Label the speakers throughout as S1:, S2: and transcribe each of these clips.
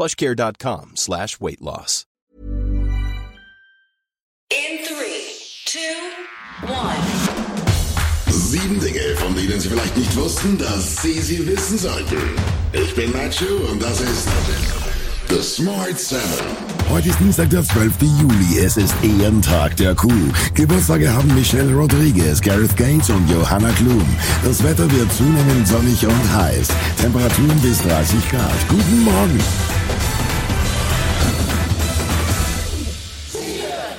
S1: plushcare.com slash weight loss.
S2: In three, two, one.
S3: Sieben Dinge, von denen Sie vielleicht nicht wussten, dass Sie sie wissen sollten. Ich bin Nacho und das ist The Smart Seven.
S4: Heute ist Dienstag, der 12. Juli. Es ist Ehrentag der Kuh. Geburtstage haben Michelle Rodriguez, Gareth Gates und Johanna Klum. Das Wetter wird zunehmend sonnig und heiß. Temperaturen bis 30 Grad. Guten Morgen.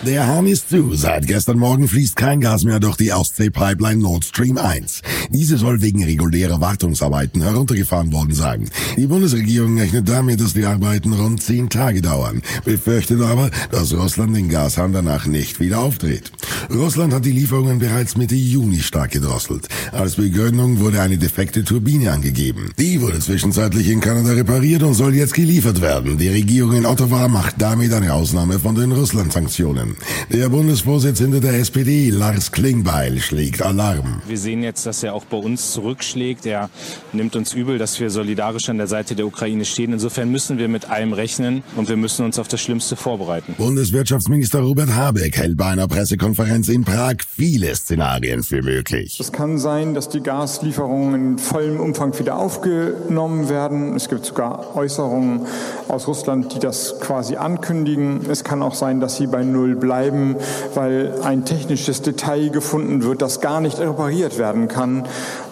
S4: Der Hahn ist zu. Seit gestern Morgen fließt kein Gas mehr durch die Ostsee-Pipeline Nord Stream 1. Diese soll wegen regulärer Wartungsarbeiten heruntergefahren worden sein. Die Bundesregierung rechnet damit, dass die Arbeiten rund zehn Tage dauern, befürchtet aber, dass Russland den Gashahn danach nicht wieder aufdreht. Russland hat die Lieferungen bereits Mitte Juni stark gedrosselt. Als Begründung wurde eine defekte Turbine angegeben. Die wurde zwischenzeitlich in Kanada repariert und soll jetzt geliefert werden. Die Regierung in Ottawa macht damit eine Ausnahme von den Russland-Sanktionen. Der Bundesvorsitzende der SPD, Lars Klingbeil, schlägt Alarm.
S5: Wir sehen jetzt, dass er auch bei uns zurückschlägt. Er nimmt uns übel, dass wir solidarisch an der Seite der Ukraine stehen. Insofern müssen wir mit allem rechnen und wir müssen uns auf das Schlimmste vorbereiten.
S4: Bundeswirtschaftsminister Robert Habeck hält bei einer Pressekonferenz in Prag viele Szenarien für möglich.
S6: Es kann sein, dass die Gaslieferungen in vollem Umfang wieder aufgenommen werden. Es gibt sogar Äußerungen aus Russland, die das quasi ankündigen. Es kann auch sein, dass sie bei Null bleiben, weil ein technisches Detail gefunden wird, das gar nicht repariert werden kann.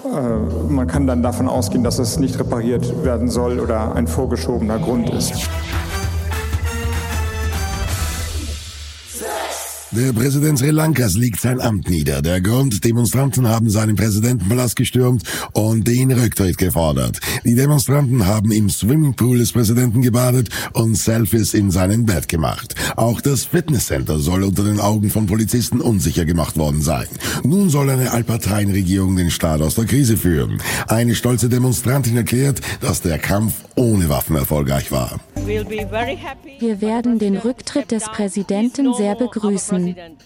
S6: Äh, man kann dann davon ausgehen, dass es nicht repariert werden soll oder ein vorgeschobener Grund ist.
S4: Der Präsident Sri Lankas legt sein Amt nieder. Der Grund, Demonstranten haben seinen Präsidentenpalast gestürmt und den Rücktritt gefordert. Die Demonstranten haben im Swimmingpool des Präsidenten gebadet und Selfies in seinem Bett gemacht. Auch das Fitnesscenter soll unter den Augen von Polizisten unsicher gemacht worden sein. Nun soll eine Allparteienregierung den Staat aus der Krise führen. Eine stolze Demonstrantin erklärt, dass der Kampf ohne Waffen erfolgreich war.
S7: Wir werden den Rücktritt des Präsidenten sehr begrüßen.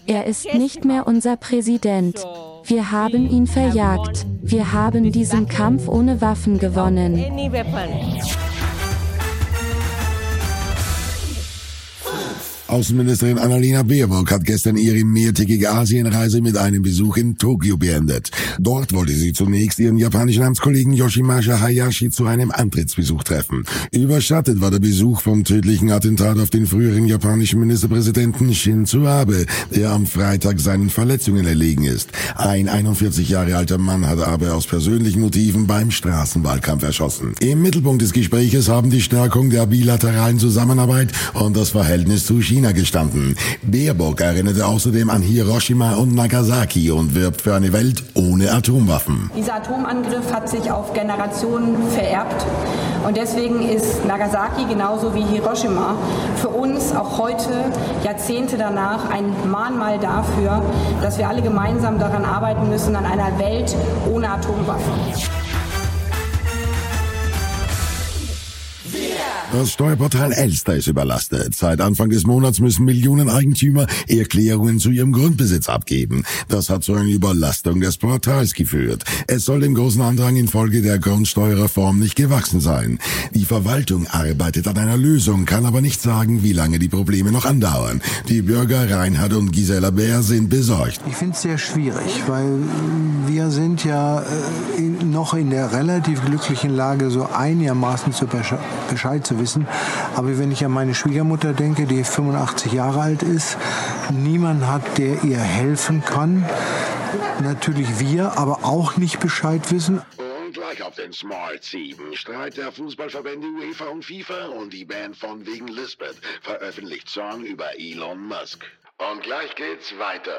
S7: Er ist nicht mehr unser Präsident. Wir haben ihn verjagt. Wir haben diesen Kampf ohne Waffen gewonnen.
S4: Außenministerin Annalena Baerbock hat gestern ihre mehrtägige Asienreise mit einem Besuch in Tokio beendet. Dort wollte sie zunächst ihren japanischen Amtskollegen Yoshimasa Hayashi zu einem Antrittsbesuch treffen. Überschattet war der Besuch vom tödlichen Attentat auf den früheren japanischen Ministerpräsidenten Shinzo Abe, der am Freitag seinen Verletzungen erlegen ist. Ein 41 Jahre alter Mann hat Abe aus persönlichen Motiven beim Straßenwahlkampf erschossen. Im Mittelpunkt des Gespräches haben die Stärkung der bilateralen Zusammenarbeit und das Verhältnis zu China gestanden. Baerbock erinnerte außerdem an Hiroshima und Nagasaki und wirbt für eine Welt ohne Atomwaffen.
S8: Dieser Atomangriff hat sich auf Generationen vererbt und deswegen ist Nagasaki genauso wie Hiroshima für uns auch heute, Jahrzehnte danach, ein Mahnmal dafür, dass wir alle gemeinsam daran arbeiten müssen, an einer Welt ohne Atomwaffen.
S4: Das Steuerportal Elster ist überlastet. Seit Anfang des Monats müssen Millionen Eigentümer Erklärungen zu ihrem Grundbesitz abgeben. Das hat zu einer Überlastung des Portals geführt. Es soll dem großen Andrang infolge der Grundsteuerreform nicht gewachsen sein. Die Verwaltung arbeitet an einer Lösung, kann aber nicht sagen, wie lange die Probleme noch andauern. Die Bürger Reinhard und Gisela Bär sind besorgt.
S9: Ich finde es sehr schwierig, weil wir sind ja äh, noch in der relativ glücklichen Lage, so einigermaßen zu Bescheid zu wissen wissen. Aber wenn ich an meine Schwiegermutter denke, die 85 Jahre alt ist, niemand hat, der ihr helfen kann. Natürlich wir, aber auch nicht Bescheid wissen.
S3: Und gleich auf den Smart 7. Streit der Fußballverbände UEFA und FIFA und die Band von wegen Lisbeth veröffentlicht Song über Elon Musk. Und gleich geht's weiter.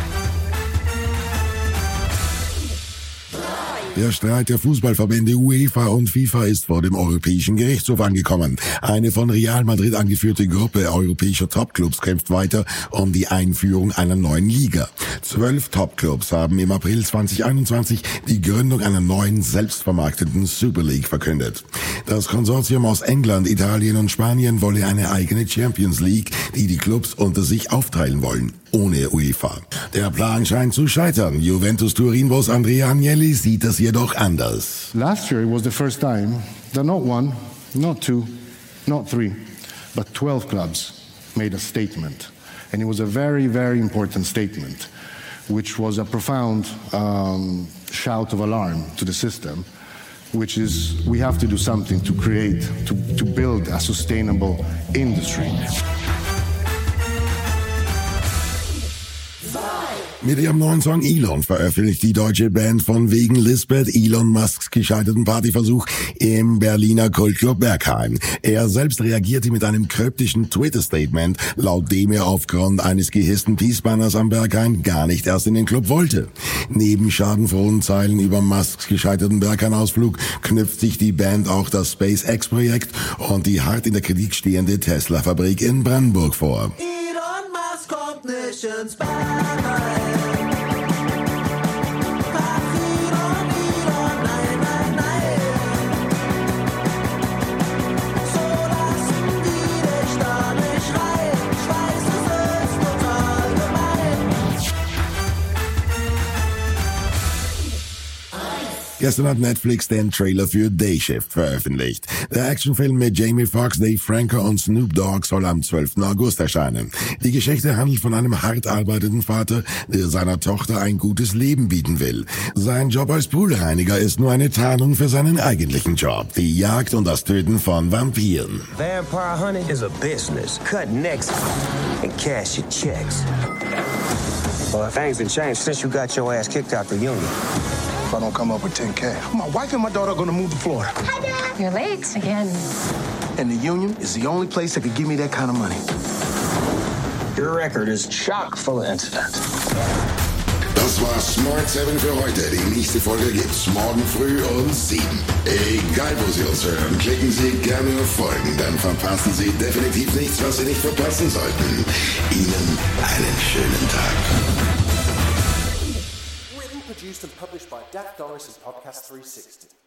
S4: Der Streit der Fußballverbände UEFA und FIFA ist vor dem Europäischen Gerichtshof angekommen. Eine von Real Madrid angeführte Gruppe europäischer Topclubs kämpft weiter um die Einführung einer neuen Liga. Zwölf Topclubs haben im April 2021 die Gründung einer neuen selbstvermarkteten Super League verkündet. Das Konsortium aus England, Italien und Spanien wolle eine eigene Champions League, die die Clubs unter sich aufteilen wollen ohne UEFA. Der Plan scheint zu scheitern. Juventus Turin-Boss Andrea Agnelli sieht das jedoch anders.
S10: Last year was the first time that not one, not two, not three, but 12 clubs made a statement. And it was a very, very important statement, which was a profound um, shout of alarm to the system, which is we have to do something to create, to, to build a sustainable industry.
S4: Mit ihrem neuen Song Elon veröffentlicht die deutsche Band von wegen Lisbeth Elon Musks gescheiterten Partyversuch im Berliner Kultclub Bergheim. Er selbst reagierte mit einem kryptischen Twitter-Statement, laut dem er aufgrund eines gehissten Peace-Banners am Berghain gar nicht erst in den Club wollte. Neben schadenfrohen Zeilen über Musks gescheiterten Berghain-Ausflug knüpft sich die Band auch das SpaceX-Projekt und die hart in der Kritik stehende Tesla-Fabrik in Brandenburg vor.
S11: Elon Musk kommt
S4: Gestern hat Netflix den Trailer für Day veröffentlicht. Der Actionfilm mit Jamie Foxx, Dave Franco und Snoop Dogg soll am 12. August erscheinen. Die Geschichte handelt von einem hart arbeitenden Vater, der seiner Tochter ein gutes Leben bieten will. Sein Job als Poolreiniger ist nur eine Tarnung für seinen eigentlichen Job, die Jagd und das Töten von Vampiren.
S12: Vampire hunting is a business. Cut necks and cash your checks. Well, things have changed since you got your ass kicked out the union.
S13: If I don't come up with 10K, my wife and my daughter are gonna move to Florida.
S14: Hi, Dad. You're late again.
S13: And the union is the only place that could give me that kind of money.
S12: Your record is chock full of incidents.
S3: Das war Smart 7 für heute. Die nächste Folge gibt's morgen früh um 7. Egal, wo Sie uns hören, klicken Sie gerne auf Folgen, dann verpassen Sie definitiv nichts, was Sie nicht verpassen sollten. Ihnen einen schönen Tag.
S15: Produced, and published by Dak Doris' and Podcast 360.